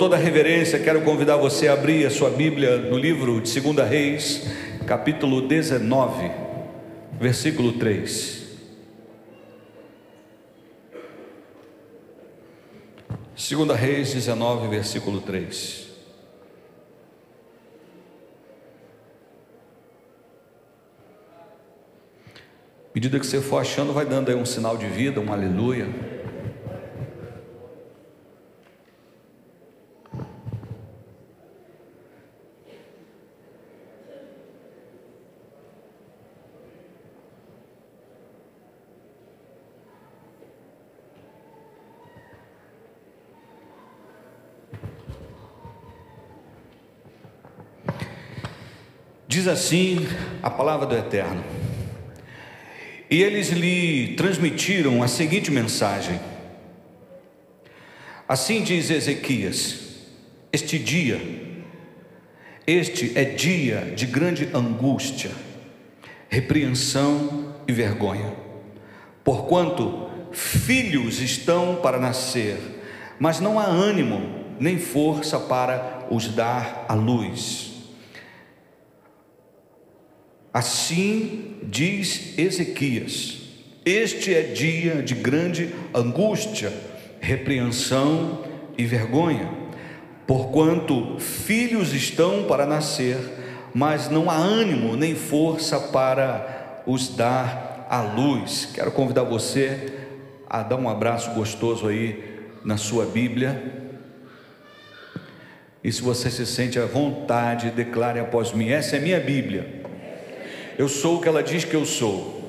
Toda reverência, quero convidar você a abrir a sua Bíblia no livro de 2 Reis, capítulo 19, versículo 3. Segunda Reis 19, versículo 3. À medida que você for achando, vai dando aí um sinal de vida, um aleluia. Diz assim a palavra do Eterno. E eles lhe transmitiram a seguinte mensagem: Assim diz Ezequias: Este dia, este é dia de grande angústia, repreensão e vergonha, porquanto filhos estão para nascer, mas não há ânimo nem força para os dar à luz. Assim diz Ezequias: Este é dia de grande angústia, repreensão e vergonha, porquanto filhos estão para nascer, mas não há ânimo nem força para os dar à luz. Quero convidar você a dar um abraço gostoso aí na sua Bíblia. E se você se sente à vontade, declare após mim: essa é minha Bíblia. Eu sou o que ela diz que eu sou.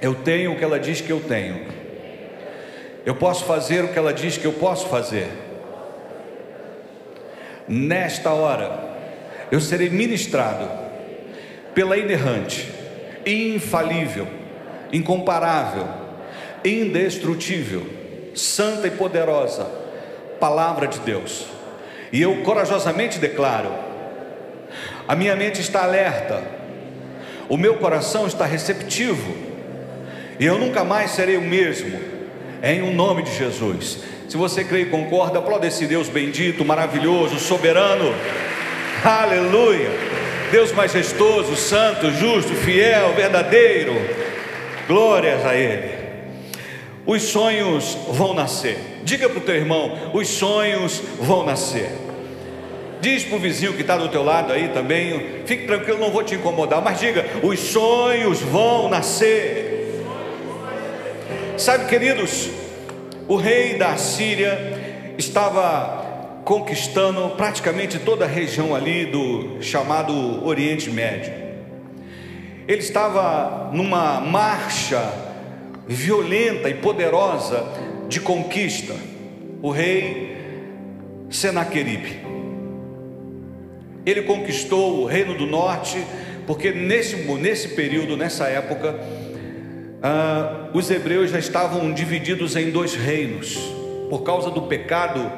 Eu tenho o que ela diz que eu tenho. Eu posso fazer o que ela diz que eu posso fazer. Nesta hora, eu serei ministrado pela inerrante, infalível, incomparável, indestrutível, santa e poderosa palavra de Deus. E eu corajosamente declaro: a minha mente está alerta o meu coração está receptivo, e eu nunca mais serei o mesmo, em o um nome de Jesus. Se você crê e concorda, aplaude esse Deus bendito, maravilhoso, soberano, aleluia, Deus majestoso, santo, justo, fiel, verdadeiro, glórias a Ele. Os sonhos vão nascer, diga para o teu irmão: os sonhos vão nascer. Diz para o vizinho que está do teu lado aí também, fique tranquilo, não vou te incomodar, mas diga: os sonhos vão nascer. Sabe, queridos, o rei da Síria estava conquistando praticamente toda a região ali do chamado Oriente Médio. Ele estava numa marcha violenta e poderosa de conquista. O rei Senaqueribe ele conquistou o reino do norte, porque nesse, nesse período, nessa época, ah, os hebreus já estavam divididos em dois reinos, por causa do pecado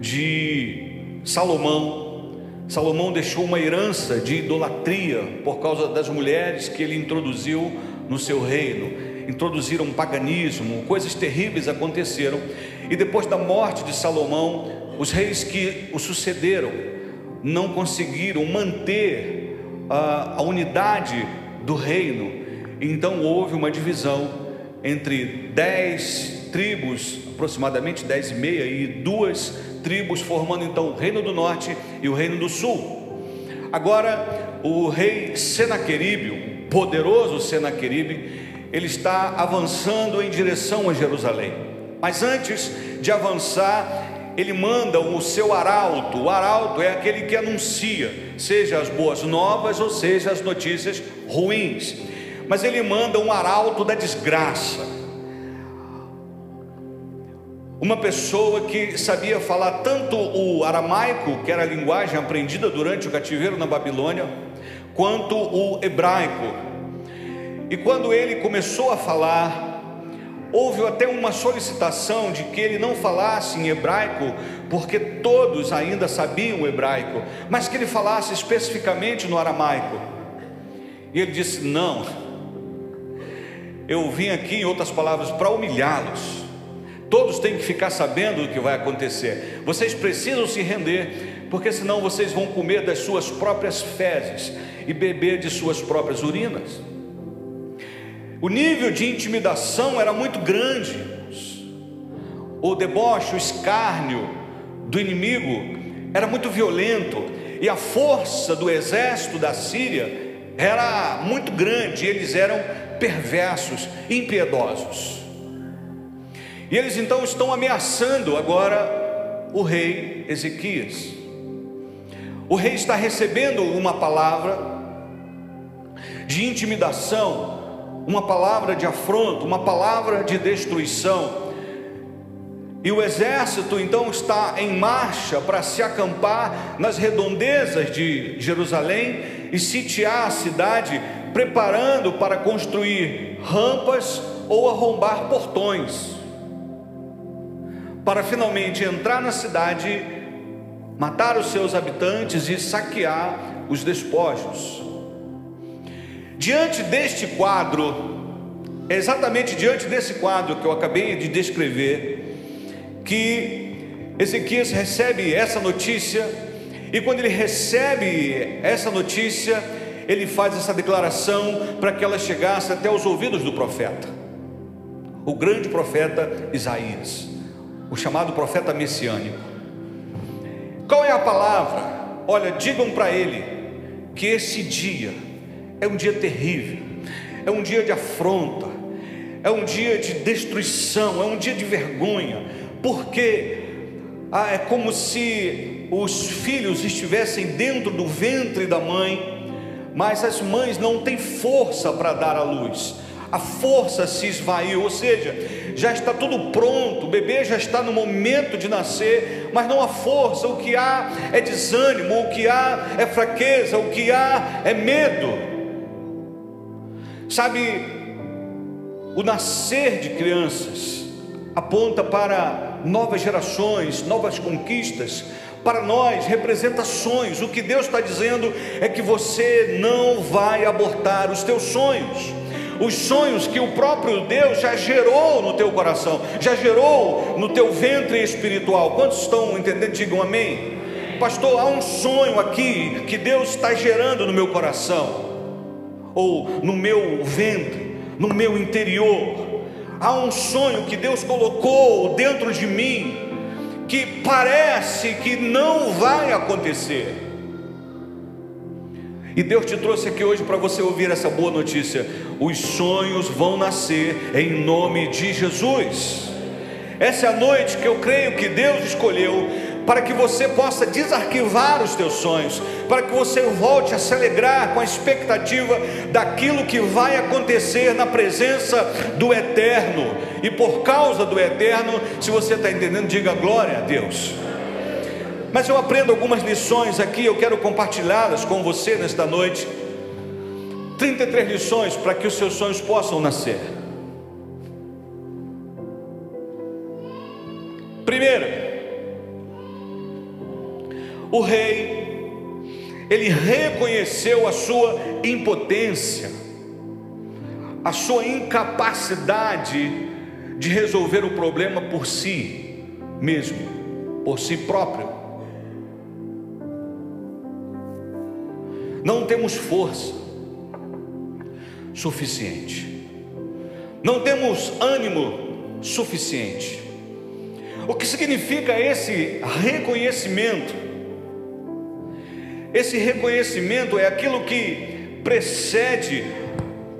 de Salomão. Salomão deixou uma herança de idolatria por causa das mulheres que ele introduziu no seu reino. Introduziram paganismo, coisas terríveis aconteceram. E depois da morte de Salomão, os reis que o sucederam, não conseguiram manter a, a unidade do reino, então houve uma divisão entre dez tribos, aproximadamente dez e meia, e duas tribos, formando então o reino do norte e o reino do sul. Agora, o rei Senaqueribe, o poderoso Senaqueribe, ele está avançando em direção a Jerusalém. Mas antes de avançar, ele manda o seu arauto. O arauto é aquele que anuncia, seja as boas novas ou seja as notícias ruins. Mas ele manda um arauto da desgraça. Uma pessoa que sabia falar tanto o aramaico, que era a linguagem aprendida durante o cativeiro na Babilônia, quanto o hebraico. E quando ele começou a falar, Houve até uma solicitação de que ele não falasse em hebraico, porque todos ainda sabiam o hebraico, mas que ele falasse especificamente no aramaico. E ele disse: Não, eu vim aqui, em outras palavras, para humilhá-los, Todos têm que ficar sabendo do que vai acontecer. Vocês precisam se render, porque senão vocês vão comer das suas próprias fezes e beber de suas próprias urinas. O nível de intimidação era muito grande. O deboche, o escárnio do inimigo era muito violento e a força do exército da Síria era muito grande, eles eram perversos, impiedosos. E eles então estão ameaçando agora o rei Ezequias. O rei está recebendo uma palavra de intimidação, uma palavra de afronto, uma palavra de destruição. E o exército então está em marcha para se acampar nas redondezas de Jerusalém e sitiar a cidade, preparando para construir rampas ou arrombar portões, para finalmente entrar na cidade, matar os seus habitantes e saquear os despojos. Diante deste quadro, exatamente diante desse quadro que eu acabei de descrever, que Ezequias recebe essa notícia, e quando ele recebe essa notícia, ele faz essa declaração para que ela chegasse até os ouvidos do profeta, o grande profeta Isaías, o chamado profeta messiânico. Qual é a palavra? Olha, digam para ele que esse dia é um dia terrível, é um dia de afronta, é um dia de destruição, é um dia de vergonha, porque ah, é como se os filhos estivessem dentro do ventre da mãe, mas as mães não têm força para dar à luz. A força se esvaiu, ou seja, já está tudo pronto, o bebê já está no momento de nascer, mas não há força, o que há é desânimo, o que há é fraqueza, o que há é medo. Sabe, o nascer de crianças aponta para novas gerações, novas conquistas. Para nós representa sonhos. O que Deus está dizendo é que você não vai abortar os teus sonhos. Os sonhos que o próprio Deus já gerou no teu coração, já gerou no teu ventre espiritual. Quantos estão entendendo? Digam amém. Pastor, há um sonho aqui que Deus está gerando no meu coração, ou no meu ventre, no meu interior há um sonho que Deus colocou dentro de mim que parece que não vai acontecer. E Deus te trouxe aqui hoje para você ouvir essa boa notícia: os sonhos vão nascer em nome de Jesus. Essa é a noite que eu creio que Deus escolheu para que você possa desarquivar os teus sonhos, para que você volte a se alegrar com a expectativa daquilo que vai acontecer na presença do Eterno. E por causa do Eterno, se você está entendendo, diga glória a Deus. Mas eu aprendo algumas lições aqui, eu quero compartilhá-las com você nesta noite. 33 lições para que os seus sonhos possam nascer. Primeiro, o rei, ele reconheceu a sua impotência, a sua incapacidade de resolver o problema por si mesmo, por si próprio. Não temos força suficiente, não temos ânimo suficiente. O que significa esse reconhecimento? Esse reconhecimento é aquilo que precede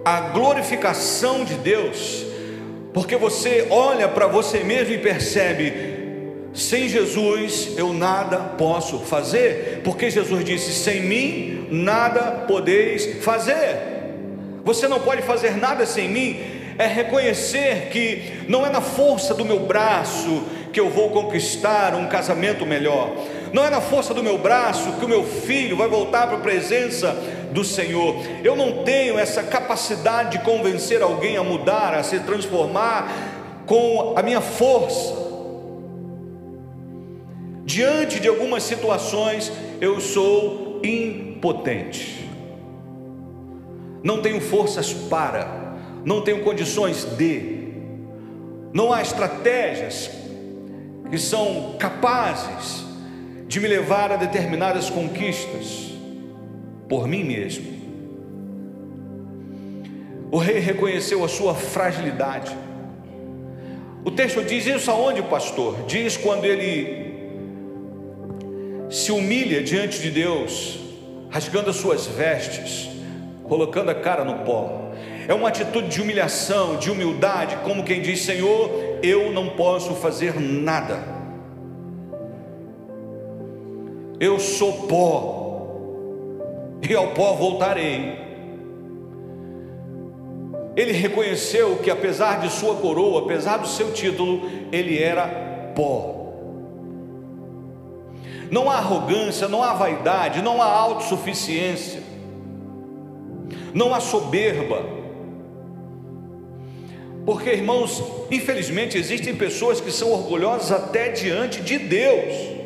a glorificação de Deus, porque você olha para você mesmo e percebe: sem Jesus eu nada posso fazer, porque Jesus disse: sem mim nada podeis fazer. Você não pode fazer nada sem mim, é reconhecer que não é na força do meu braço que eu vou conquistar um casamento melhor não é na força do meu braço que o meu filho vai voltar para a presença do Senhor. Eu não tenho essa capacidade de convencer alguém a mudar, a se transformar com a minha força. Diante de algumas situações, eu sou impotente. Não tenho forças para, não tenho condições de. Não há estratégias que são capazes de me levar a determinadas conquistas por mim mesmo. O rei reconheceu a sua fragilidade. O texto diz isso aonde, pastor? Diz quando ele se humilha diante de Deus, rasgando as suas vestes, colocando a cara no pó. É uma atitude de humilhação, de humildade, como quem diz: Senhor, eu não posso fazer nada. Eu sou pó, e ao pó voltarei. Ele reconheceu que, apesar de sua coroa, apesar do seu título, ele era pó. Não há arrogância, não há vaidade, não há autossuficiência, não há soberba. Porque, irmãos, infelizmente existem pessoas que são orgulhosas até diante de Deus.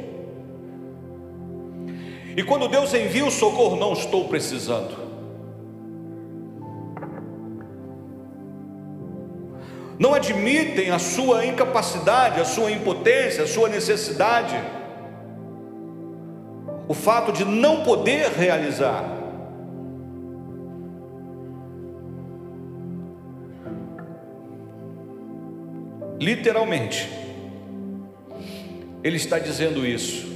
E quando Deus envia o socorro, não estou precisando. não admitem a sua incapacidade, a sua impotência, a sua necessidade, o fato de não poder realizar. Literalmente, ele está dizendo isso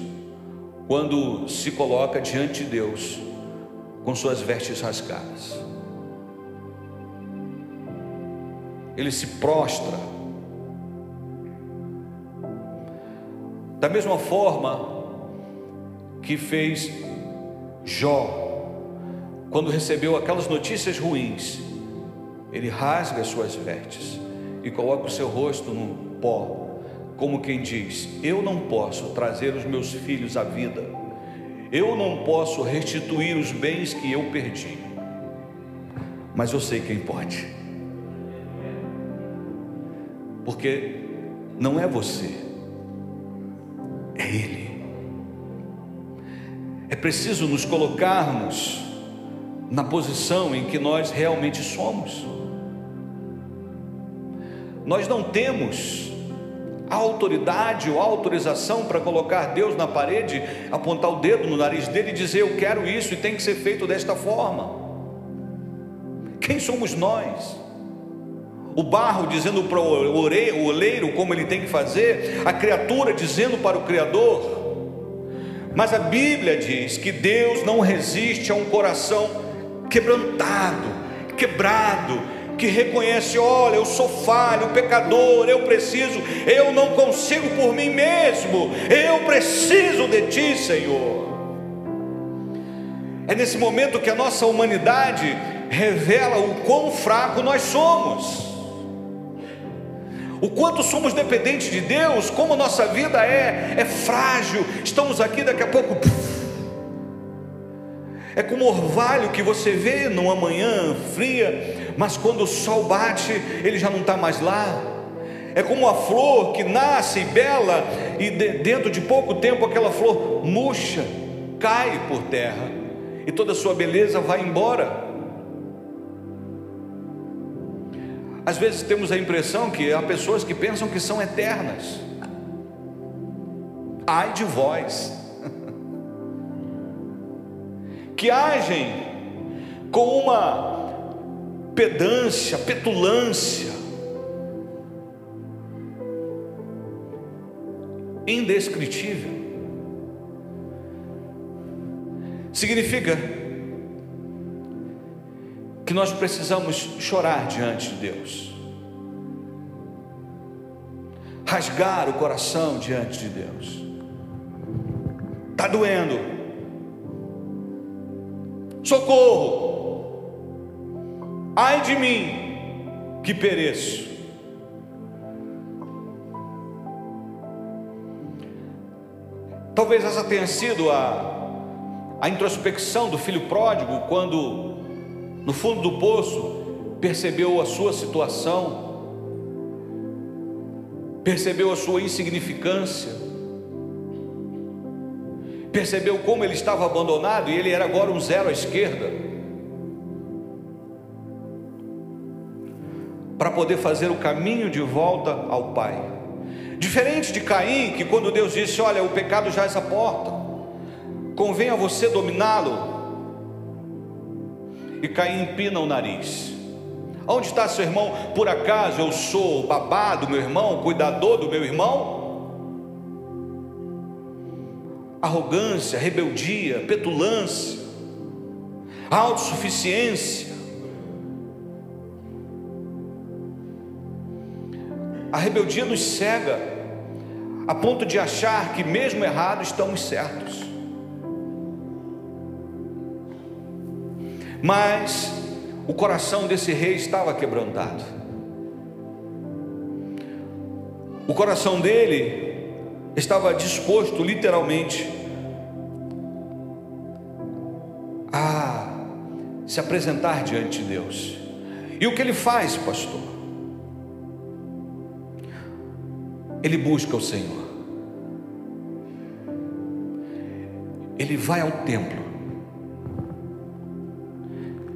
quando se coloca diante de Deus com suas vestes rasgadas. ele se prostra. Da mesma forma que fez Jó, quando recebeu aquelas notícias ruins, ele rasga as suas vestes e coloca o seu rosto no pó, como quem diz: Eu não posso trazer os meus filhos à vida, eu não posso restituir os bens que eu perdi, mas eu sei quem pode porque não é você, é Ele. É preciso nos colocarmos na posição em que nós realmente somos. Nós não temos autoridade ou a autorização para colocar Deus na parede, apontar o dedo no nariz dele e dizer: Eu quero isso e tem que ser feito desta forma. Quem somos nós? o barro dizendo para o oleiro como ele tem que fazer, a criatura dizendo para o Criador. Mas a Bíblia diz que Deus não resiste a um coração quebrantado, quebrado, que reconhece: olha, eu sou falho, pecador, eu preciso, eu não consigo por mim mesmo, eu preciso de Ti, Senhor. É nesse momento que a nossa humanidade revela o quão fraco nós somos o quanto somos dependentes de Deus, como nossa vida é, é frágil. Estamos aqui, daqui a pouco. É como orvalho que você vê numa manhã fria, mas quando o sol bate, ele já não está mais lá. É como a flor que nasce bela e de, dentro de pouco tempo aquela flor murcha, cai por terra e toda a sua beleza vai embora. Às vezes temos a impressão que há pessoas que pensam que são eternas. Ai de vós, que agem com uma pedância, petulância, indescritível. Significa que nós precisamos chorar diante de Deus, rasgar o coração diante de Deus. Está doendo, socorro, ai de mim que pereço. Talvez essa tenha sido a, a introspecção do filho pródigo quando no fundo do poço, percebeu a sua situação, percebeu a sua insignificância, percebeu como ele estava abandonado e ele era agora um zero à esquerda. Para poder fazer o caminho de volta ao Pai. Diferente de Caim, que quando Deus disse: Olha, o pecado já é essa porta, convém a você dominá-lo. E Caim empina o nariz. Onde está seu irmão? Por acaso eu sou babá do meu irmão, cuidador do meu irmão? Arrogância, rebeldia, petulância, autossuficiência. A rebeldia nos cega a ponto de achar que, mesmo errado, estamos certos. Mas o coração desse rei estava quebrantado. O coração dele estava disposto, literalmente, a se apresentar diante de Deus. E o que ele faz, pastor? Ele busca o Senhor. Ele vai ao templo.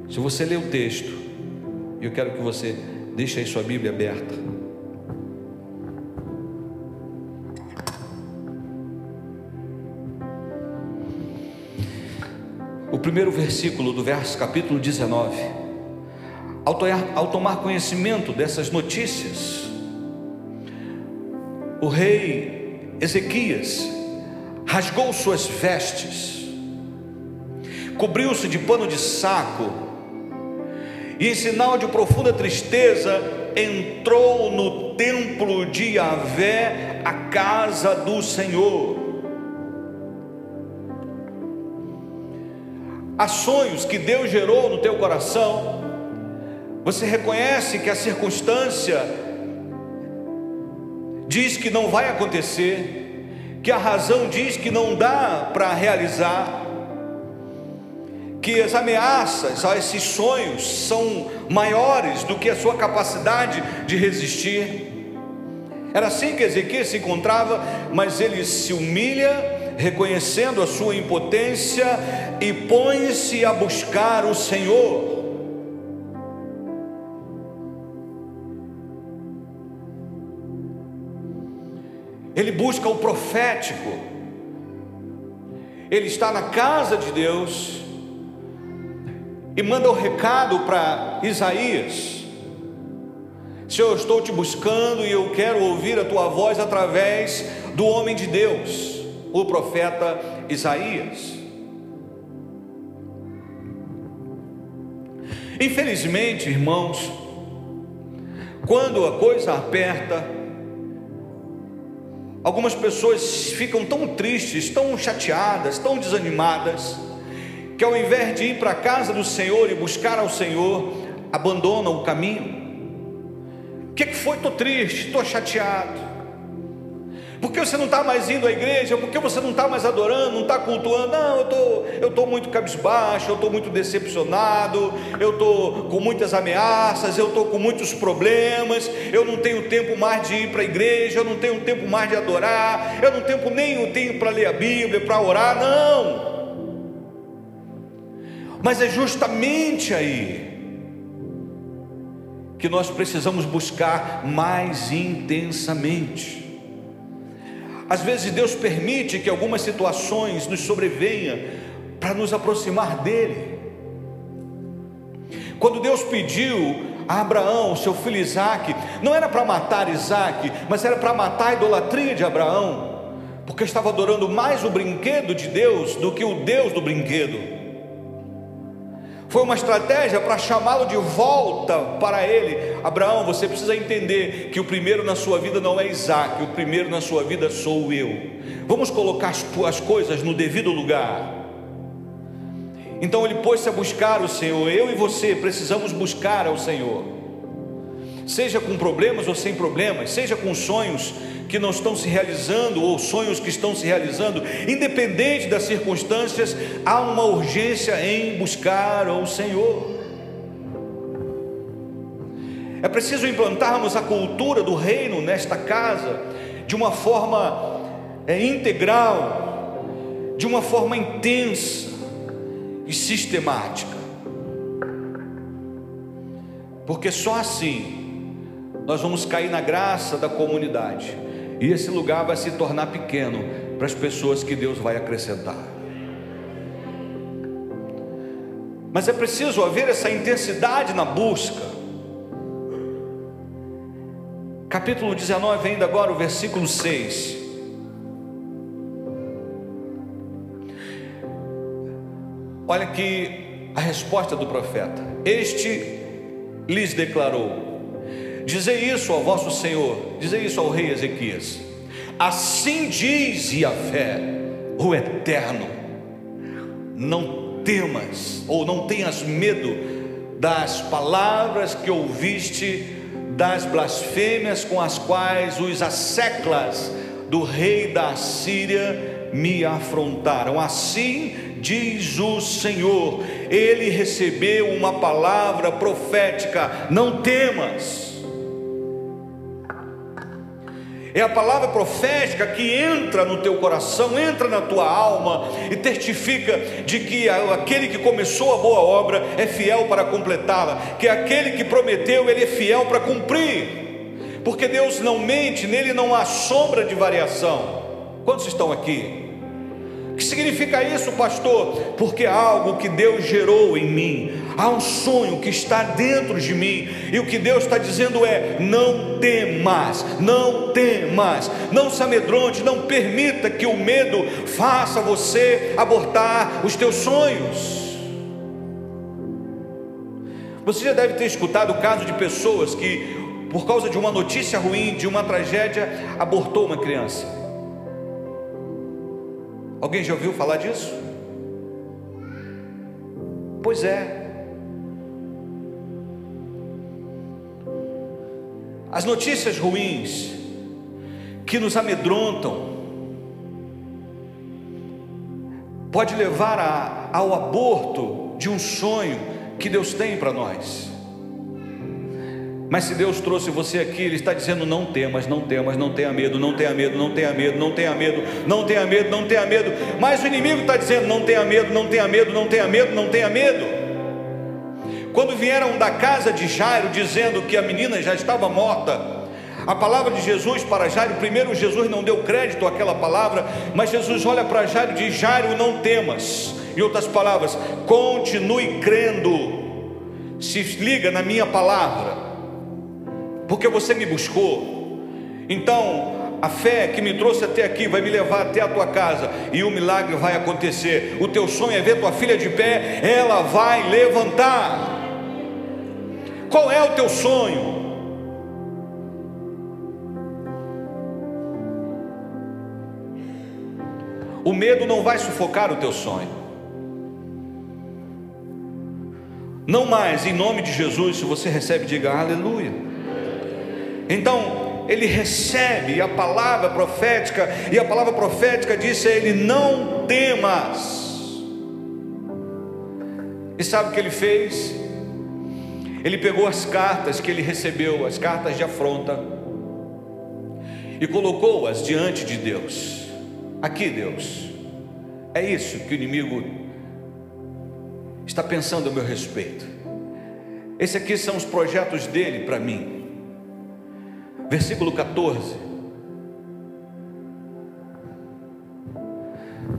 Se você ler o texto, eu quero que você deixe aí sua Bíblia aberta. Primeiro versículo do verso capítulo 19. Ao, ao tomar conhecimento dessas notícias, o rei Ezequias rasgou suas vestes, cobriu-se de pano de saco e em sinal de profunda tristeza, entrou no templo de Yahvé, a casa do Senhor. Há sonhos que Deus gerou no teu coração, você reconhece que a circunstância diz que não vai acontecer, que a razão diz que não dá para realizar, que as ameaças a esses sonhos são maiores do que a sua capacidade de resistir. Era assim que Ezequiel se encontrava, mas ele se humilha, reconhecendo a sua impotência e põe-se a buscar o Senhor. Ele busca o profético, ele está na casa de Deus, e manda o um recado para Isaías: Senhor, eu estou te buscando e eu quero ouvir a tua voz através do homem de Deus, o profeta Isaías. Infelizmente, irmãos, quando a coisa aperta, algumas pessoas ficam tão tristes, tão chateadas, tão desanimadas, que ao invés de ir para a casa do Senhor e buscar ao Senhor, abandonam o caminho. O que, que foi? Estou triste, estou chateado. Por que você não está mais indo à igreja? Por que você não está mais adorando, não está cultuando? Não, eu tô, estou tô muito cabisbaixo, eu estou muito decepcionado, eu estou com muitas ameaças, eu estou com muitos problemas, eu não tenho tempo mais de ir para a igreja, eu não tenho tempo mais de adorar, eu não tenho nem tempo para ler a Bíblia, para orar, não. Mas é justamente aí que nós precisamos buscar mais intensamente. Às vezes Deus permite que algumas situações nos sobrevenham para nos aproximar dele. Quando Deus pediu a Abraão, seu filho Isaac, não era para matar Isaac, mas era para matar a idolatria de Abraão, porque estava adorando mais o brinquedo de Deus do que o Deus do brinquedo. Foi uma estratégia para chamá-lo de volta para ele. Abraão, você precisa entender que o primeiro na sua vida não é Isaac, o primeiro na sua vida sou eu. Vamos colocar as tuas coisas no devido lugar. Então ele pôs-se a buscar o Senhor. Eu e você precisamos buscar ao Senhor. Seja com problemas ou sem problemas, seja com sonhos que não estão se realizando ou sonhos que estão se realizando, independente das circunstâncias, há uma urgência em buscar o Senhor. É preciso implantarmos a cultura do reino nesta casa de uma forma é, integral, de uma forma intensa e sistemática. Porque só assim nós vamos cair na graça da comunidade, e esse lugar vai se tornar pequeno para as pessoas que Deus vai acrescentar. Mas é preciso haver essa intensidade na busca. Capítulo 19, ainda agora o versículo 6. Olha aqui a resposta do profeta. Este lhes declarou: Dizei isso ao vosso Senhor, dizei isso ao rei Ezequias. Assim diz Yahvé, o Eterno: Não temas ou não tenhas medo das palavras que ouviste, das blasfêmias com as quais os asseclas do rei da Síria me afrontaram. Assim diz o Senhor. Ele recebeu uma palavra profética: não temas. É a palavra profética que entra no teu coração, entra na tua alma e testifica de que aquele que começou a boa obra é fiel para completá-la, que aquele que prometeu, ele é fiel para cumprir. Porque Deus não mente, nele não há sombra de variação. Quantos estão aqui? O que significa isso, pastor? Porque algo que Deus gerou em mim, há um sonho que está dentro de mim, e o que Deus está dizendo é: não temas, não temas, não se amedronte, não permita que o medo faça você abortar os teus sonhos. Você já deve ter escutado o caso de pessoas que, por causa de uma notícia ruim, de uma tragédia, abortou uma criança. Alguém já ouviu falar disso? Pois é. As notícias ruins que nos amedrontam pode levar a, ao aborto de um sonho que Deus tem para nós. Mas se Deus trouxe você aqui, Ele está dizendo: não temas, não temas, não tenha medo, não tenha medo, não tenha medo, não tenha medo, não tenha medo, não tenha medo. Mas o inimigo está dizendo: não tenha medo, não tenha medo, não tenha medo, não tenha medo. Quando vieram da casa de Jairo dizendo que a menina já estava morta, a palavra de Jesus para Jairo, primeiro Jesus não deu crédito àquela palavra, mas Jesus olha para Jairo e diz: Jairo, não temas. Em outras palavras, continue crendo, se liga na minha palavra porque você me buscou. Então, a fé que me trouxe até aqui vai me levar até a tua casa e o milagre vai acontecer. O teu sonho é ver tua filha de pé, ela vai levantar. Qual é o teu sonho? O medo não vai sufocar o teu sonho. Não mais, em nome de Jesus, se você recebe, diga aleluia. Então, ele recebe a palavra profética, e a palavra profética disse a ele: Não temas. E sabe o que ele fez? Ele pegou as cartas que ele recebeu, as cartas de afronta, e colocou-as diante de Deus. Aqui, Deus, é isso que o inimigo está pensando a meu respeito. Esses aqui são os projetos dele para mim versículo 14.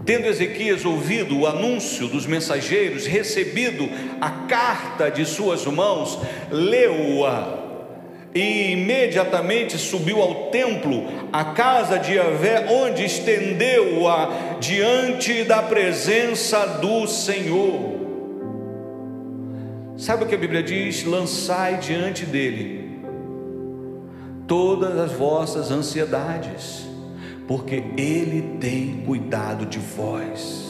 Tendo Ezequias ouvido o anúncio dos mensageiros, recebido a carta de suas mãos, leu-a e imediatamente subiu ao templo, à casa de Yahvé, onde estendeu-a diante da presença do Senhor. Sabe o que a Bíblia diz? Lançai diante dele todas as vossas ansiedades, porque Ele tem cuidado de vós.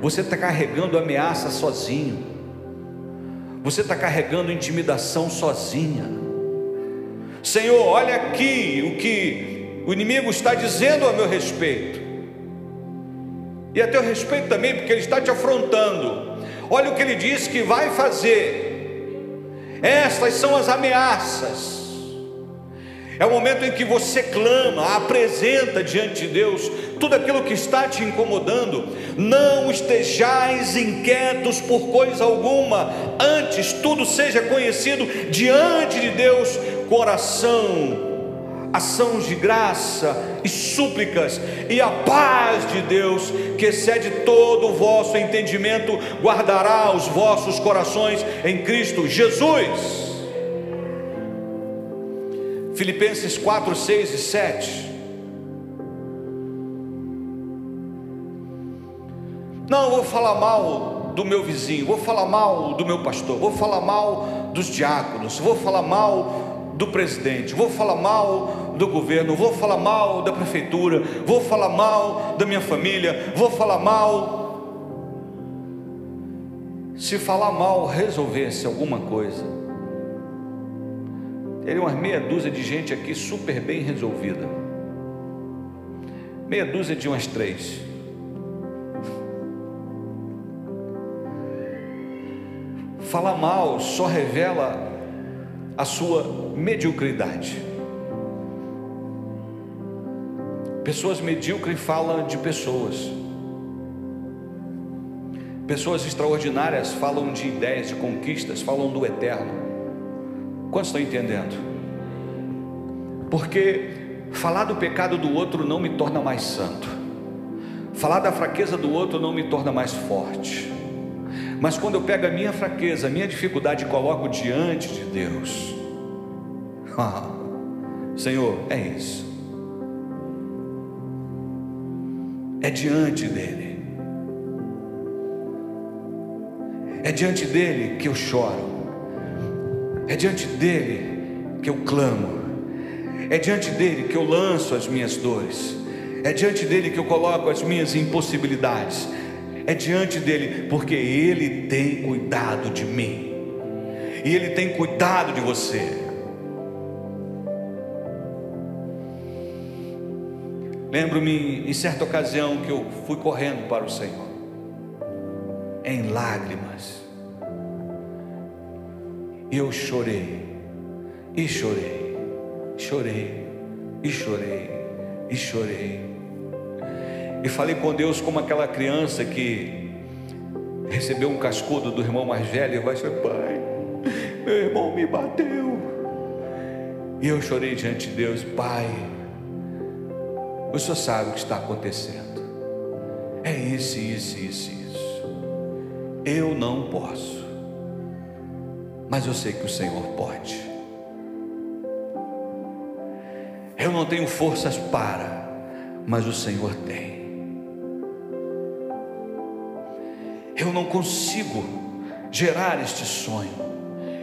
Você está carregando ameaça sozinho, você está carregando intimidação sozinha. Senhor, olha aqui o que o inimigo está dizendo a meu respeito, e a teu respeito também, porque ele está te afrontando. Olha o que ele diz que vai fazer. Estas são as ameaças É o momento em que você clama, apresenta diante de Deus tudo aquilo que está te incomodando. Não estejais inquietos por coisa alguma, antes tudo seja conhecido diante de Deus, coração ações de graça e súplicas, e a paz de Deus, que excede todo o vosso entendimento, guardará os vossos corações em Cristo Jesus. Filipenses 4, 6 e 7. Não, vou falar mal do meu vizinho, vou falar mal do meu pastor, vou falar mal dos diáconos, vou falar mal do presidente, vou falar mal do governo, vou falar mal da prefeitura, vou falar mal da minha família, vou falar mal. Se falar mal resolvesse alguma coisa, teria umas meia dúzia de gente aqui super bem resolvida. Meia dúzia de umas três. Falar mal só revela a sua mediocridade. Pessoas medíocres falam de pessoas. Pessoas extraordinárias falam de ideias, de conquistas, falam do eterno. Quantos estão entendendo? Porque falar do pecado do outro não me torna mais santo. Falar da fraqueza do outro não me torna mais forte. Mas quando eu pego a minha fraqueza, a minha dificuldade e coloco diante de Deus, ah, Senhor, é isso. É diante dEle. É diante dEle que eu choro. É diante dEle que eu clamo. É diante dEle que eu lanço as minhas dores. É diante dEle que eu coloco as minhas impossibilidades é diante dele, porque ele tem cuidado de mim, e ele tem cuidado de você. Lembro-me em certa ocasião que eu fui correndo para o Senhor, em lágrimas, eu chorei, e chorei, chorei, e chorei, e chorei e falei com Deus como aquela criança que recebeu um cascudo do irmão mais velho e vai dizer: Pai, meu irmão me bateu. E eu chorei diante de Deus: Pai, o Senhor sabe o que está acontecendo. É isso, isso, isso, isso. Eu não posso, mas eu sei que o Senhor pode. Eu não tenho forças para, mas o Senhor tem. Eu não consigo gerar este sonho.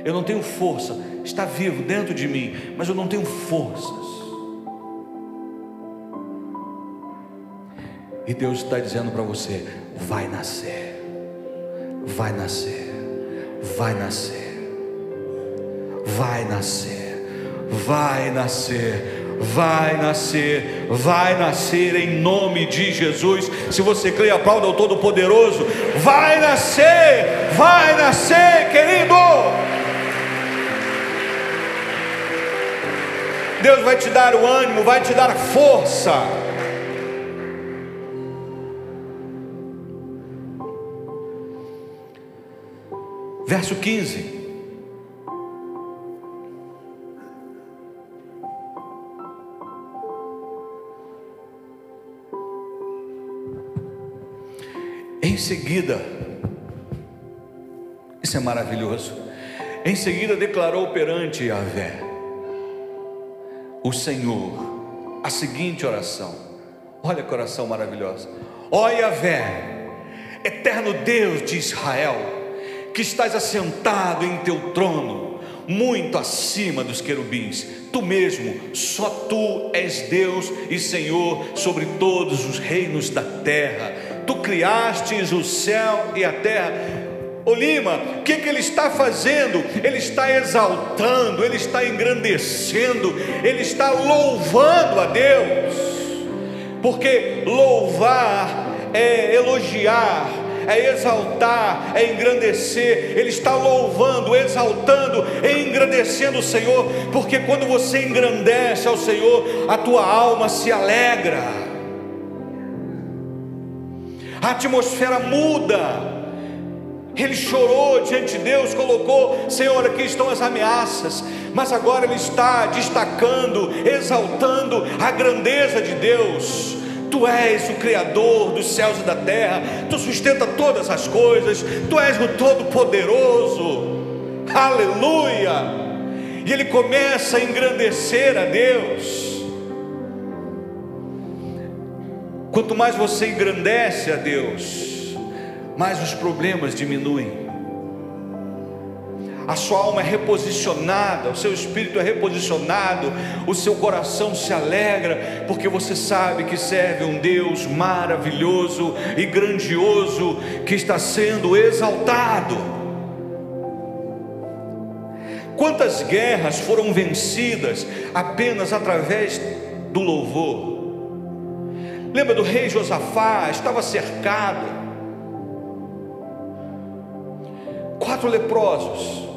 Eu não tenho força. Está vivo dentro de mim, mas eu não tenho forças. E Deus está dizendo para você: vai nascer, vai nascer, vai nascer, vai nascer, vai nascer vai nascer, vai nascer em nome de Jesus. Se você crê, aplauda ao Todo-Poderoso. Vai nascer, vai nascer, querido. Deus vai te dar o ânimo, vai te dar força. Verso 15. Em seguida, isso é maravilhoso. Em seguida declarou perante Yahvé, o Senhor, a seguinte oração. Olha que oração maravilhosa. Ó Yahvé, eterno Deus de Israel, que estás assentado em teu trono, muito acima dos querubins, tu mesmo, só tu és Deus e Senhor sobre todos os reinos da terra tu criastes o céu e a terra. Ô Lima, o que, que ele está fazendo? Ele está exaltando, ele está engrandecendo, ele está louvando a Deus, porque louvar é elogiar, é exaltar, é engrandecer. Ele está louvando, exaltando, engrandecendo o Senhor, porque quando você engrandece ao Senhor, a tua alma se alegra. A atmosfera muda. Ele chorou diante de Deus, colocou, Senhor, aqui estão as ameaças, mas agora ele está destacando, exaltando a grandeza de Deus. Tu és o Criador dos céus e da terra, Tu sustenta todas as coisas, Tu és o Todo-Poderoso, aleluia! E ele começa a engrandecer a Deus. Quanto mais você engrandece a Deus, mais os problemas diminuem a sua alma é reposicionada, o seu espírito é reposicionado, o seu coração se alegra, porque você sabe que serve um Deus maravilhoso e grandioso que está sendo exaltado. Quantas guerras foram vencidas apenas através do louvor? Lembra do rei Josafá? Estava cercado, quatro leprosos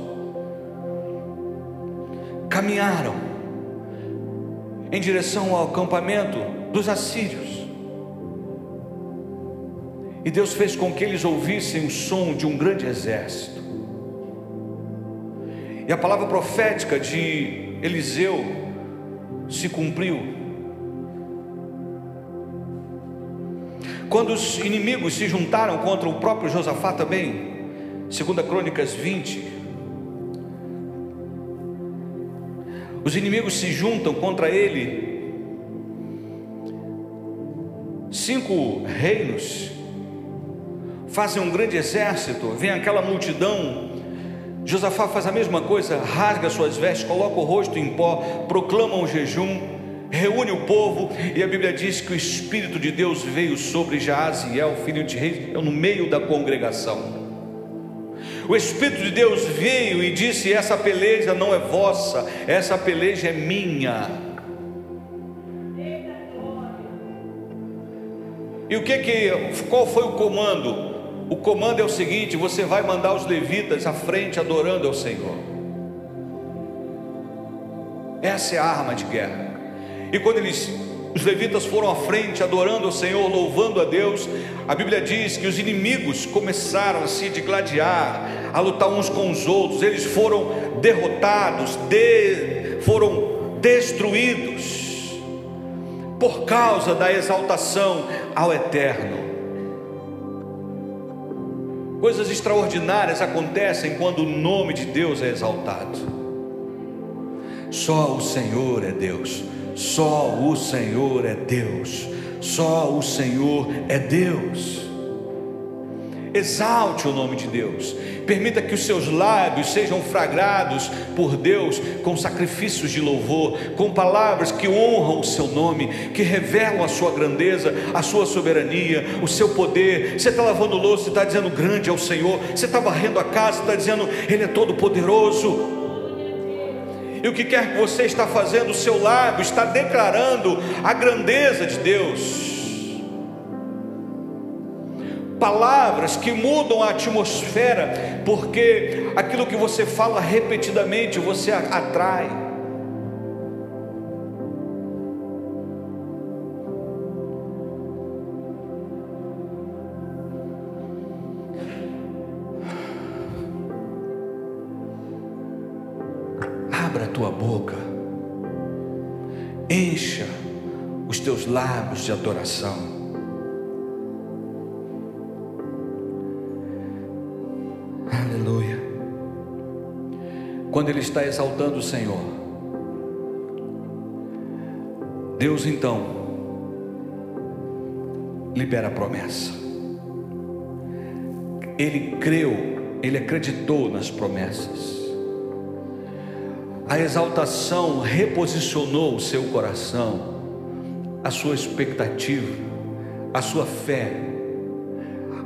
caminharam em direção ao acampamento dos assírios. E Deus fez com que eles ouvissem o som de um grande exército. E a palavra profética de Eliseu se cumpriu. Quando os inimigos se juntaram contra o próprio Josafá também, segundo Crônicas 20, Os inimigos se juntam contra ele. Cinco reinos fazem um grande exército, vem aquela multidão. Josafá faz a mesma coisa, rasga suas vestes, coloca o rosto em pó, proclama um jejum, reúne o povo, e a Bíblia diz que o Espírito de Deus veio sobre Jaziel, filho de rei, no meio da congregação. O Espírito de Deus veio e disse: Essa peleja não é vossa, essa peleja é minha. E o que que, qual foi o comando? O comando é o seguinte: você vai mandar os levitas à frente adorando ao Senhor. Essa é a arma de guerra. E quando eles os levitas foram à frente, adorando ao Senhor, louvando a Deus. A Bíblia diz que os inimigos começaram a se digladiar, a lutar uns com os outros. Eles foram derrotados, de, foram destruídos por causa da exaltação ao Eterno. Coisas extraordinárias acontecem quando o nome de Deus é exaltado. Só o Senhor é Deus. Só o Senhor é Deus. Só o Senhor é Deus. Exalte o nome de Deus. Permita que os seus lábios sejam fragrados por Deus com sacrifícios de louvor, com palavras que honram o seu nome, que revelam a sua grandeza, a sua soberania, o seu poder. Você está lavando louça e está dizendo grande é o Senhor. Você está varrendo a casa e está dizendo Ele é todo poderoso. E o que quer que você está fazendo, o seu lábio está declarando a grandeza de Deus. Palavras que mudam a atmosfera, porque aquilo que você fala repetidamente você atrai. Lábios de adoração. Aleluia. Quando ele está exaltando o Senhor, Deus então libera a promessa. Ele creu, ele acreditou nas promessas. A exaltação reposicionou o seu coração, a sua expectativa, a sua fé.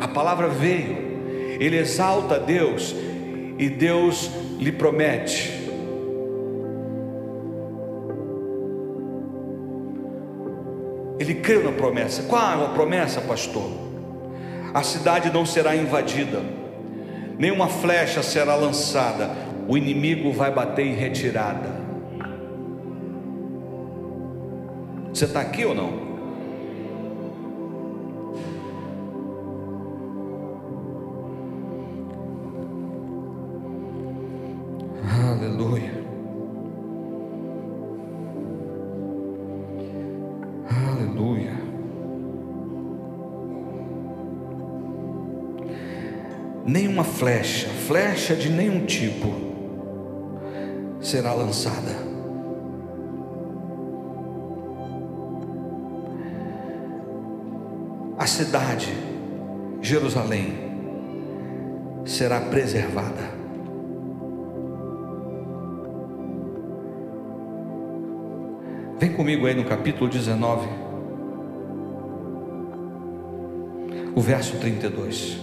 A palavra veio, ele exalta a Deus e Deus lhe promete. Ele creu na promessa. Qual é a promessa, pastor? A cidade não será invadida, nenhuma flecha será lançada, o inimigo vai bater em retirada. Você está aqui ou não? Aleluia. Aleluia. Nenhuma flecha, flecha de nenhum tipo, será lançada. Cidade, Jerusalém, será preservada. Vem comigo aí no capítulo 19, o verso 32.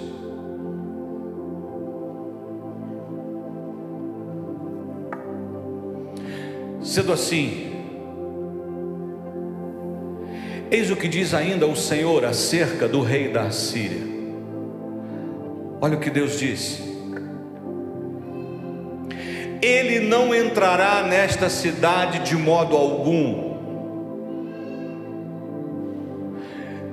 Sendo assim, eis o que diz ainda o Senhor acerca do rei da Síria. Olha o que Deus diz. Ele não entrará nesta cidade de modo algum,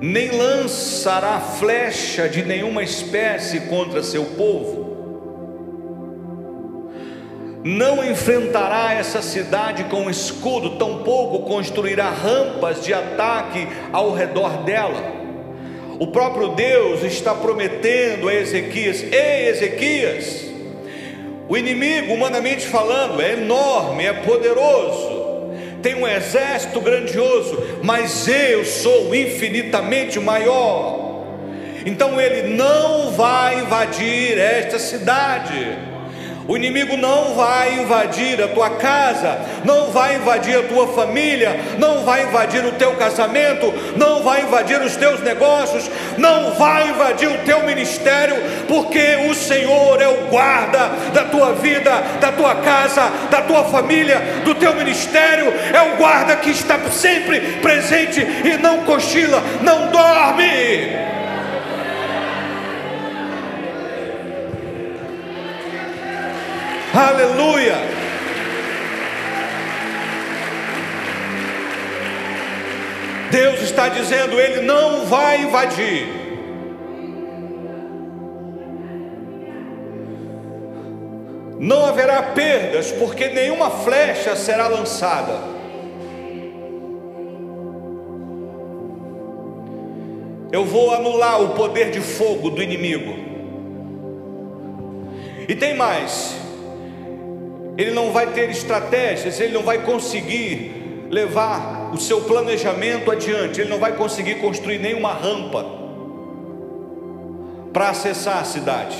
nem lançará flecha de nenhuma espécie contra seu povo, não enfrentará essa cidade com escudo, tampouco construirá rampas de ataque ao redor dela. O próprio Deus está prometendo a Ezequias: Ei, Ezequias, o inimigo, humanamente falando, é enorme, é poderoso tem um exército grandioso, mas eu sou infinitamente maior. Então ele não vai invadir esta cidade. O inimigo não vai invadir a tua casa, não vai invadir a tua família, não vai invadir o teu casamento, não vai invadir os teus negócios, não vai invadir o teu ministério, porque o Senhor é o guarda da tua vida, da tua casa, da tua família, do teu ministério, é o guarda que está sempre presente e não cochila, não dorme. Aleluia. Deus está dizendo, Ele não vai invadir. Não haverá perdas, porque nenhuma flecha será lançada. Eu vou anular o poder de fogo do inimigo. E tem mais: ele não vai ter estratégias, ele não vai conseguir levar o seu planejamento adiante, ele não vai conseguir construir nenhuma rampa para acessar a cidade.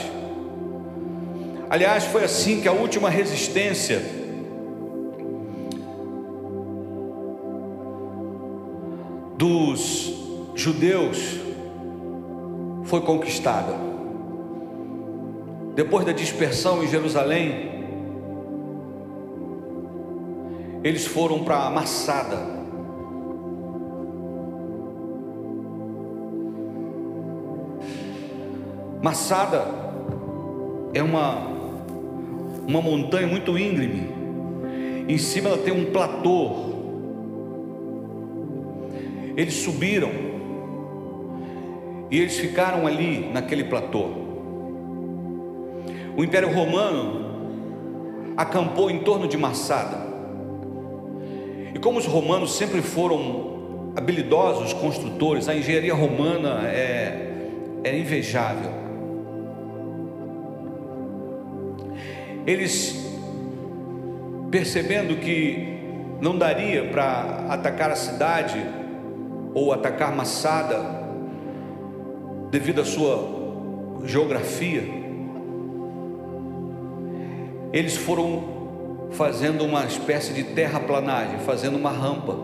Aliás, foi assim que a última resistência dos judeus foi conquistada. Depois da dispersão em Jerusalém, eles foram para Massada. Massada é uma uma montanha muito íngreme. Em cima ela tem um platô. Eles subiram e eles ficaram ali naquele platô. O Império Romano acampou em torno de Massada. E como os romanos sempre foram habilidosos construtores, a engenharia romana é, é invejável. Eles, percebendo que não daria para atacar a cidade ou atacar Massada, devido à sua geografia, eles foram fazendo uma espécie de terraplanagem, fazendo uma rampa.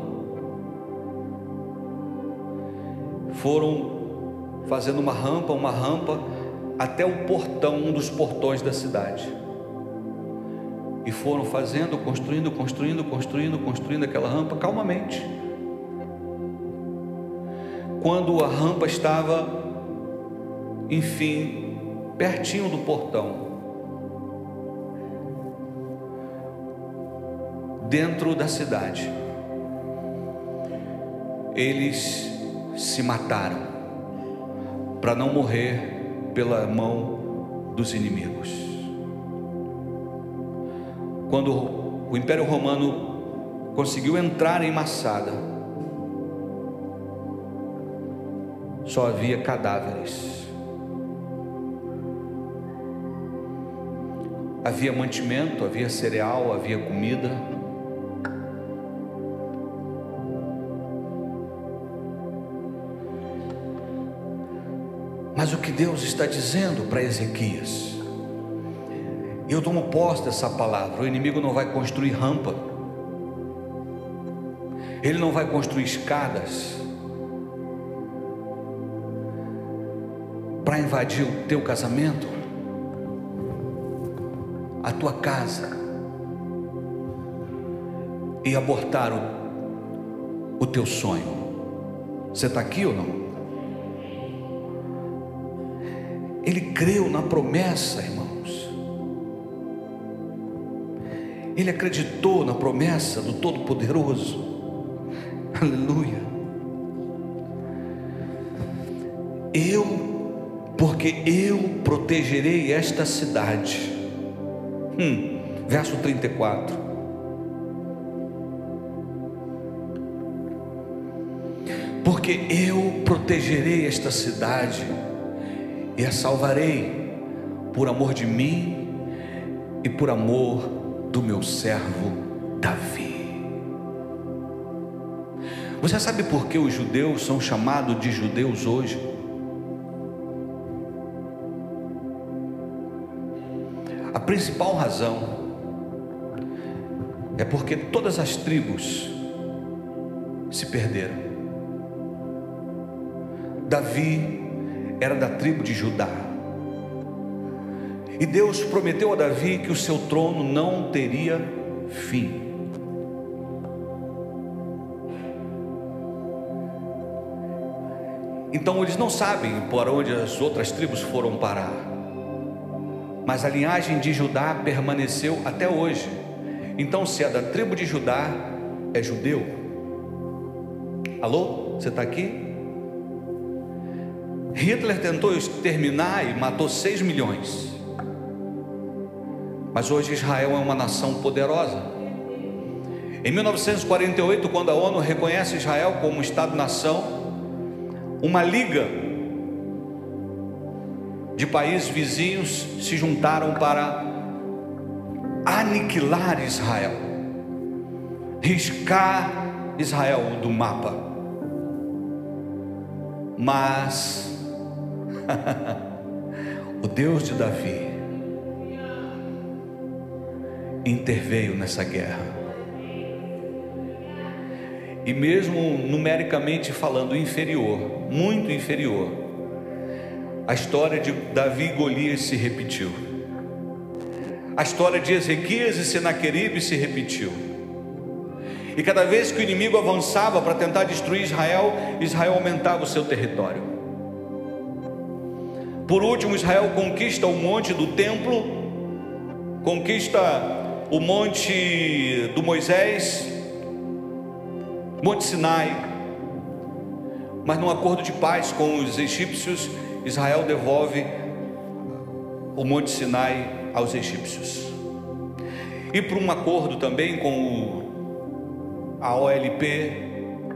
Foram fazendo uma rampa, uma rampa até o portão, um dos portões da cidade. E foram fazendo, construindo, construindo, construindo, construindo aquela rampa calmamente. Quando a rampa estava enfim, pertinho do portão, dentro da cidade, eles se mataram para não morrer pela mão dos inimigos. Quando o Império Romano conseguiu entrar em Massada, só havia cadáveres. Havia mantimento, havia cereal, havia comida. Deus está dizendo para Ezequias? Eu tomo posse dessa palavra. O inimigo não vai construir rampa, ele não vai construir escadas para invadir o teu casamento, a tua casa e abortar o, o teu sonho. Você está aqui ou não? Ele creu na promessa, irmãos. Ele acreditou na promessa do Todo-Poderoso. Aleluia. Eu, porque eu protegerei esta cidade. Hum, verso 34. Porque eu protegerei esta cidade e a salvarei por amor de mim e por amor do meu servo Davi. Você sabe por que os judeus são chamados de judeus hoje? A principal razão é porque todas as tribos se perderam. Davi era da tribo de Judá. E Deus prometeu a Davi que o seu trono não teria fim. Então eles não sabem por onde as outras tribos foram parar. Mas a linhagem de Judá permaneceu até hoje. Então, se é da tribo de Judá, é judeu. Alô? Você está aqui? Hitler tentou exterminar e matou 6 milhões. Mas hoje Israel é uma nação poderosa. Em 1948, quando a ONU reconhece Israel como Estado-nação, uma liga de países vizinhos se juntaram para aniquilar Israel, riscar Israel do mapa. Mas o Deus de Davi interveio nessa guerra. E mesmo numericamente falando inferior, muito inferior, a história de Davi e Golias se repetiu. A história de Ezequias e Senaqueribe se repetiu. E cada vez que o inimigo avançava para tentar destruir Israel, Israel aumentava o seu território. Por último, Israel conquista o monte do templo, conquista o monte do Moisés, Monte Sinai. Mas num acordo de paz com os egípcios, Israel devolve o Monte Sinai aos egípcios. E por um acordo também com a OLP,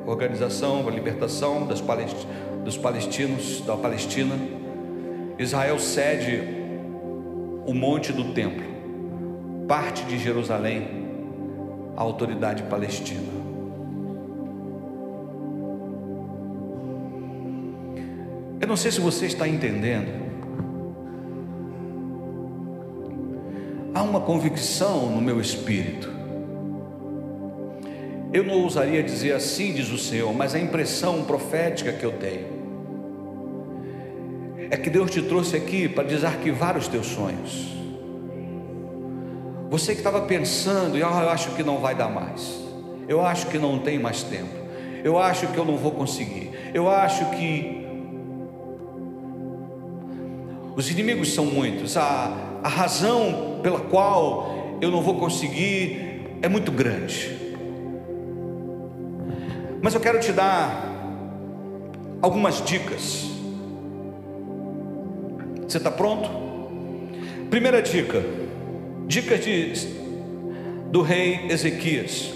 Organização para a Libertação dos Palestinos da Palestina, Israel cede o monte do templo, parte de Jerusalém, à autoridade palestina. Eu não sei se você está entendendo. Há uma convicção no meu espírito. Eu não ousaria dizer assim, diz o Senhor, mas a impressão profética que eu tenho é que Deus te trouxe aqui para desarquivar os teus sonhos. Você que estava pensando, e ah, eu acho que não vai dar mais, eu acho que não tem mais tempo, eu acho que eu não vou conseguir, eu acho que. Os inimigos são muitos, a, a razão pela qual eu não vou conseguir é muito grande. Mas eu quero te dar algumas dicas. Você está pronto? Primeira dica: dica de, do rei Ezequias.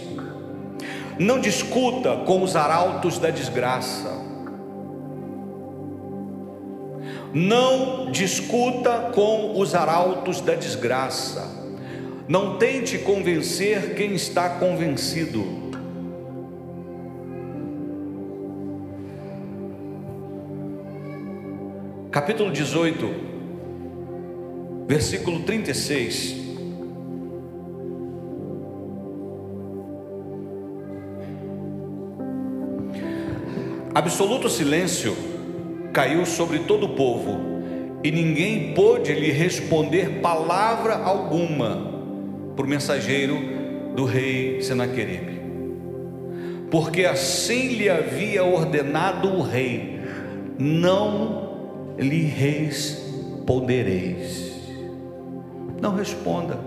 Não discuta com os arautos da desgraça. Não discuta com os arautos da desgraça. Não tente convencer quem está convencido. Capítulo 18, versículo 36. Absoluto silêncio caiu sobre todo o povo, e ninguém pôde lhe responder palavra alguma por mensageiro do rei Senaqueribe, porque assim lhe havia ordenado o rei: não lhe respondereis. Não responda,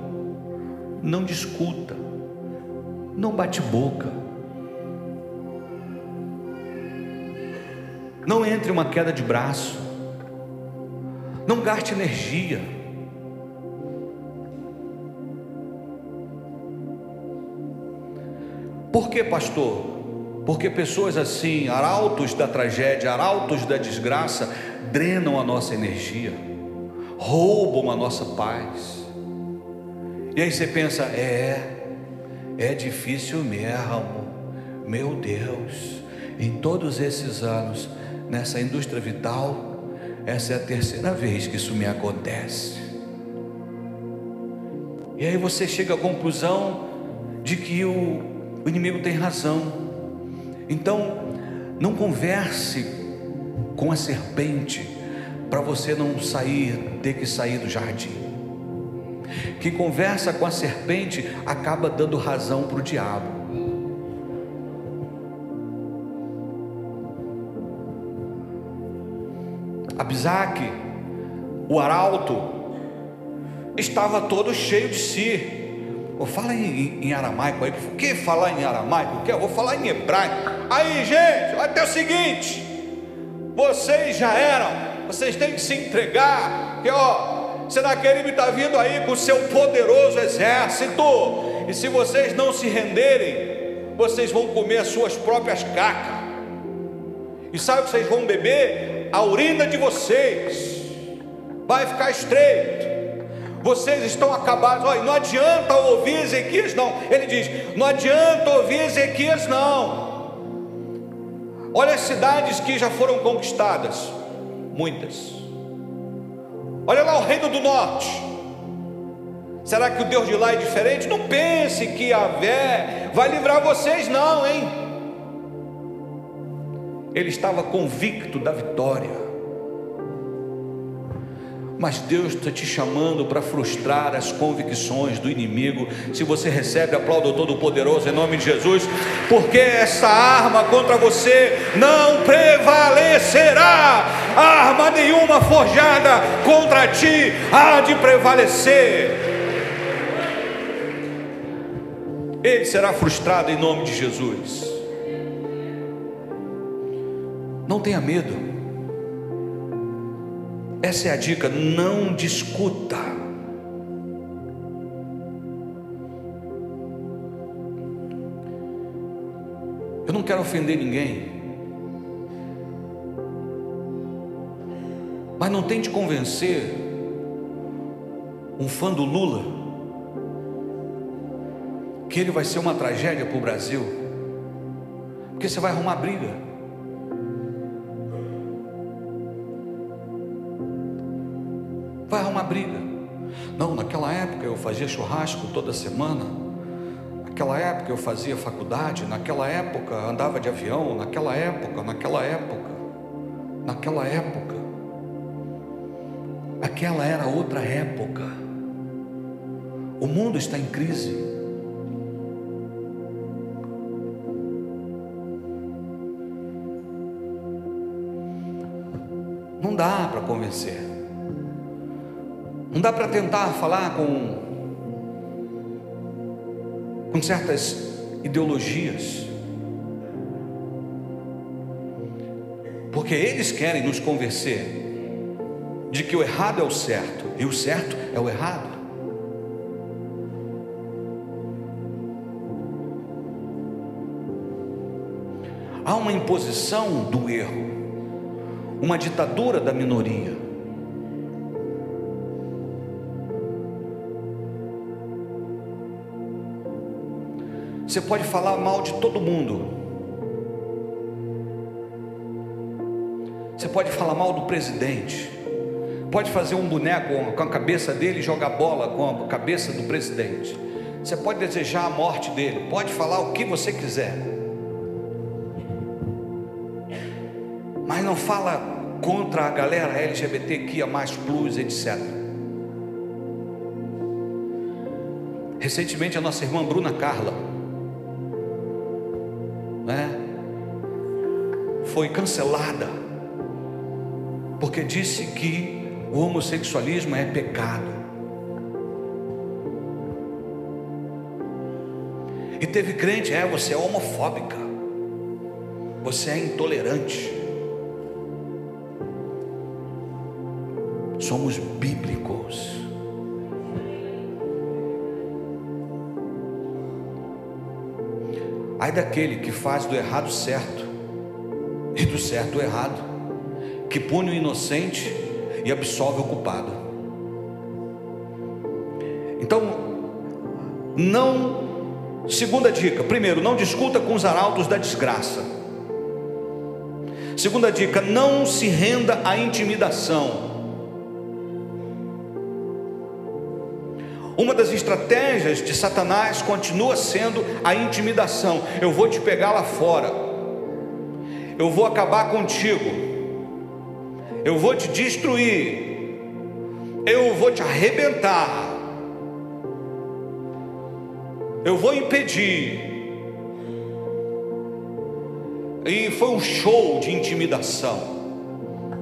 não discuta, não bate boca, não entre uma queda de braço, não gaste energia. Por que, pastor? Porque pessoas assim, arautos da tragédia, arautos da desgraça, drenam a nossa energia, roubam a nossa paz. E aí você pensa: é, é difícil mesmo, meu Deus, em todos esses anos, nessa indústria vital, essa é a terceira vez que isso me acontece. E aí você chega à conclusão de que o, o inimigo tem razão. Então, não converse com a serpente para você não sair, ter que sair do jardim. Quem conversa com a serpente acaba dando razão para o diabo. Abisaque, o arauto, estava todo cheio de si. Vou falar em, em, aramaico aí. Por que falar em aramaico? Que eu vou falar em hebraico. Aí, gente, ter o seguinte. Vocês já eram, vocês têm que se entregar, que ó, Senaqueribe está vindo aí com o seu poderoso exército, e se vocês não se renderem, vocês vão comer as suas próprias cacas, e sabe o que vocês vão beber? A urina de vocês, vai ficar estreito, vocês estão acabados. Olha, não adianta ouvir Ezequias, não. Ele diz: não adianta ouvir Ezequias, não. Olha as cidades que já foram conquistadas, muitas. Olha lá o reino do norte. Será que o Deus de lá é diferente? Não pense que a Vé vai livrar vocês, não, hein? Ele estava convicto da vitória mas Deus está te chamando para frustrar as convicções do inimigo. Se você recebe, aplauda o Todo-Poderoso em nome de Jesus, porque essa arma contra você não prevalecerá. Arma nenhuma forjada contra ti há de prevalecer. Ele será frustrado em nome de Jesus. Não tenha medo. Essa é a dica, não discuta. Eu não quero ofender ninguém. Mas não tente convencer um fã do Lula que ele vai ser uma tragédia para o Brasil, porque você vai arrumar briga. Fazia churrasco toda semana. Naquela época eu fazia faculdade, naquela época andava de avião, naquela época, naquela época, naquela época. Aquela era outra época. O mundo está em crise. Não dá para convencer. Não dá para tentar falar com, com certas ideologias, porque eles querem nos convencer de que o errado é o certo e o certo é o errado. Há uma imposição do erro, uma ditadura da minoria. Você pode falar mal de todo mundo. Você pode falar mal do presidente. Pode fazer um boneco com a cabeça dele e jogar bola com a cabeça do presidente. Você pode desejar a morte dele. Pode falar o que você quiser. Mas não fala contra a galera LGBTQIA, plus, etc. Recentemente a nossa irmã Bruna Carla foi cancelada, porque disse que o homossexualismo é pecado. E teve crente, é, você é homofóbica, você é intolerante. Somos bíblicos. Ai daquele que faz do errado certo certo o errado, que pune o inocente e absolve o culpado. Então, não. Segunda dica: primeiro, não discuta com os arautos da desgraça. Segunda dica: não se renda à intimidação. Uma das estratégias de Satanás continua sendo a intimidação. Eu vou te pegar lá fora. Eu vou acabar contigo. Eu vou te destruir. Eu vou te arrebentar. Eu vou impedir. E foi um show de intimidação.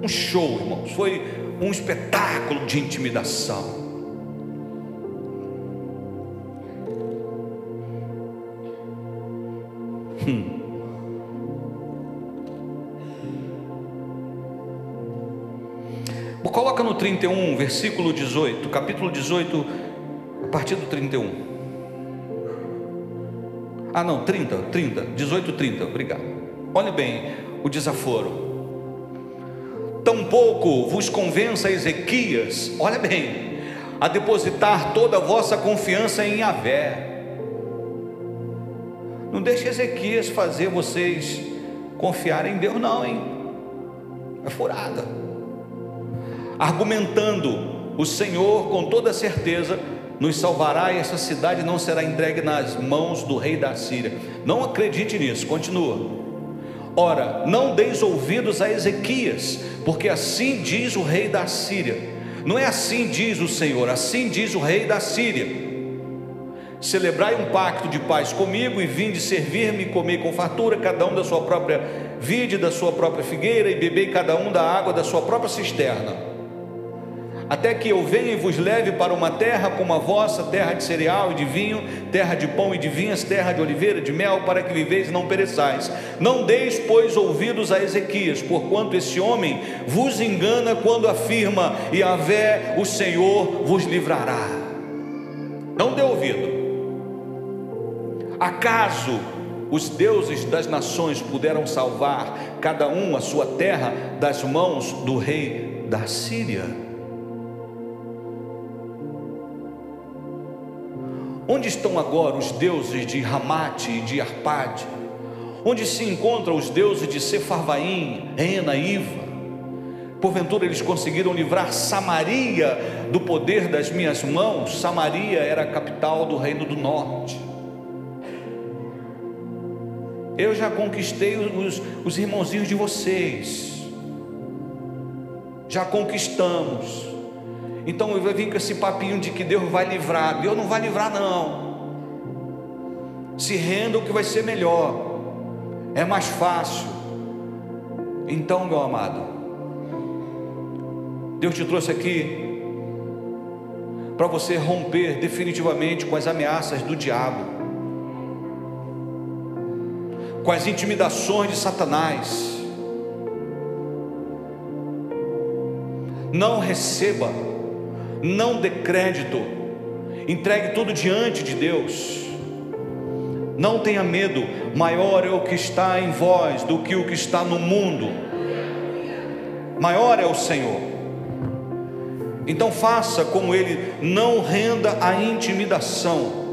Um show, irmãos. Foi um espetáculo de intimidação. Hum. 31, versículo 18, capítulo 18, a partir do 31. Ah, não, 30, 30, 18, 30, obrigado. Olhe bem o desaforo. Tampouco vos convença Ezequias, olha bem, a depositar toda a vossa confiança em Yahvé não deixe Ezequias fazer vocês confiarem em Deus, não, hein? É furada. Argumentando, o Senhor com toda certeza nos salvará e essa cidade não será entregue nas mãos do rei da Síria. Não acredite nisso, continua. Ora, não deis ouvidos a Ezequias, porque assim diz o rei da Síria. Não é assim diz o Senhor, assim diz o rei da Síria Celebrai um pacto de paz comigo e vinde servir-me e comer com fartura, cada um da sua própria vide, da sua própria figueira, e bebei cada um da água da sua própria cisterna. Até que eu venha e vos leve para uma terra como a vossa, terra de cereal e de vinho, terra de pão e de vinhas, terra de oliveira, de mel, para que viveis e não pereçais. Não deis, pois, ouvidos a Ezequias, porquanto esse homem vos engana quando afirma: e a vé o Senhor vos livrará. Não dê ouvido. Acaso os deuses das nações puderam salvar cada um a sua terra das mãos do rei da Síria? Onde estão agora os deuses de Ramate e de Arpade? Onde se encontram os deuses de Sefarvaim, Ena, Iva? Porventura eles conseguiram livrar Samaria do poder das minhas mãos? Samaria era a capital do reino do norte. Eu já conquistei os, os irmãozinhos de vocês. Já conquistamos. Então vou vir com esse papinho de que Deus vai livrar. Deus não vai livrar, não. Se renda o que vai ser melhor. É mais fácil. Então, meu amado, Deus te trouxe aqui para você romper definitivamente com as ameaças do diabo, com as intimidações de Satanás. Não receba, não dê crédito, entregue tudo diante de Deus. Não tenha medo, maior é o que está em vós do que o que está no mundo. Maior é o Senhor. Então faça como ele, não renda a intimidação.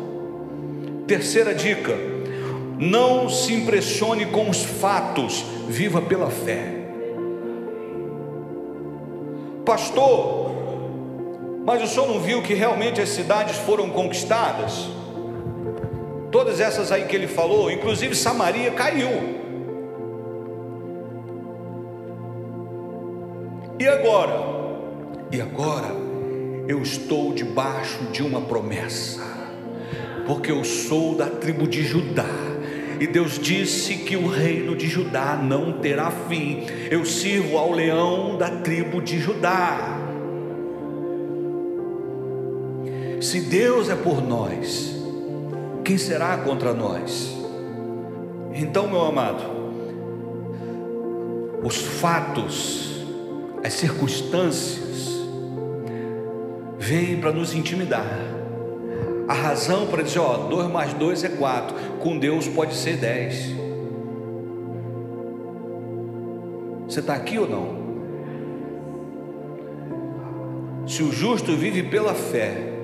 Terceira dica: não se impressione com os fatos, viva pela fé. Pastor, mas o senhor não viu que realmente as cidades foram conquistadas? Todas essas aí que ele falou, inclusive Samaria caiu. E agora? E agora eu estou debaixo de uma promessa, porque eu sou da tribo de Judá. E Deus disse que o reino de Judá não terá fim. Eu sirvo ao leão da tribo de Judá. Se Deus é por nós, quem será contra nós? Então, meu amado, os fatos, as circunstâncias, vem para nos intimidar. A razão para dizer, ó, 2 mais 2 é 4, com Deus pode ser 10. Você está aqui ou não? Se o justo vive pela fé,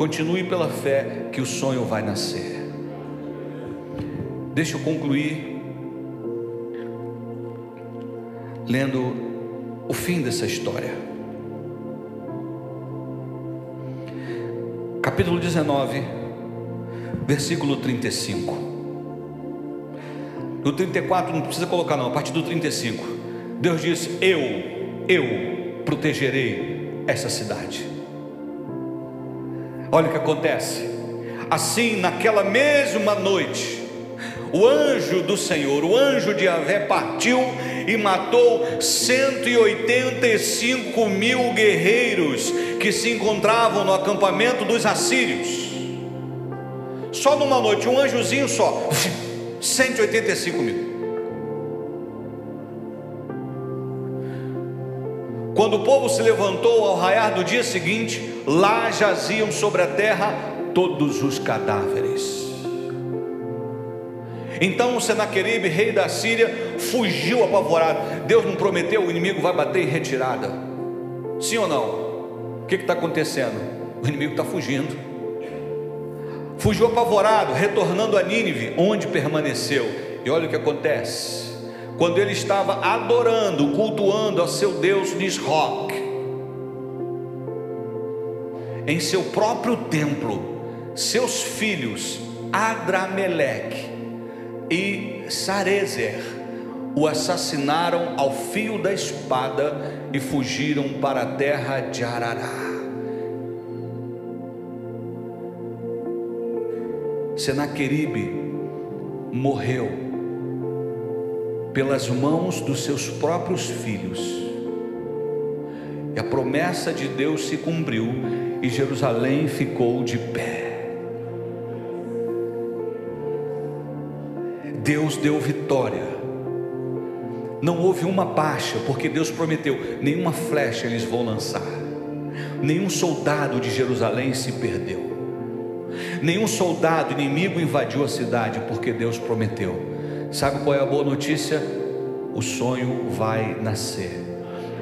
continue pela fé que o sonho vai nascer. Deixa eu concluir lendo o fim dessa história. capítulo 19, versículo 35. No 34 não precisa colocar não, a partir do 35. Deus diz: "Eu, eu protegerei essa cidade". Olha o que acontece. Assim, naquela mesma noite, o anjo do Senhor, o anjo de Avé, partiu e matou 185 mil guerreiros que se encontravam no acampamento dos assírios. Só numa noite, um anjozinho só, 185 mil. Quando o povo se levantou ao raiar do dia seguinte, lá jaziam sobre a terra todos os cadáveres. Então o Senaqueribe, rei da Síria, fugiu apavorado. Deus não prometeu, o inimigo vai bater em retirada. Sim ou não? que está acontecendo? O inimigo está fugindo. Fugiu apavorado, retornando a Nínive, onde permaneceu. E olha o que acontece. Quando ele estava adorando, cultuando a seu Deus Nisroch, em seu próprio templo, seus filhos Adrameleque e Sarezer o assassinaram ao fio da espada e fugiram para a terra de Arará. Senaqueribe morreu pelas mãos dos seus próprios filhos. E a promessa de Deus se cumpriu e Jerusalém ficou de pé. Deus deu vitória não houve uma baixa, porque Deus prometeu: nenhuma flecha eles vão lançar, nenhum soldado de Jerusalém se perdeu, nenhum soldado inimigo invadiu a cidade, porque Deus prometeu. Sabe qual é a boa notícia? O sonho vai nascer.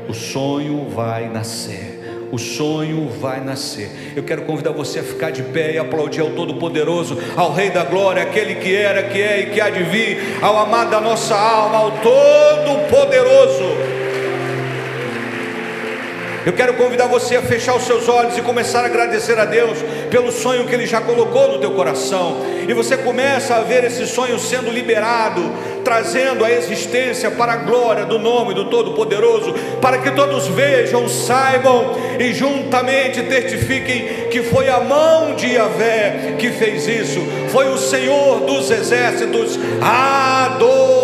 O sonho vai nascer o sonho vai nascer. Eu quero convidar você a ficar de pé e aplaudir ao Todo-Poderoso, ao Rei da Glória, aquele que era, que é e que há de vir, ao amado da nossa alma, ao Todo-Poderoso. Eu quero convidar você a fechar os seus olhos e começar a agradecer a Deus pelo sonho que Ele já colocou no teu coração. E você começa a ver esse sonho sendo liberado, trazendo a existência para a glória do nome do Todo-Poderoso, para que todos vejam, saibam e juntamente testifiquem que foi a mão de Yahvé que fez isso, foi o Senhor dos exércitos. Adoro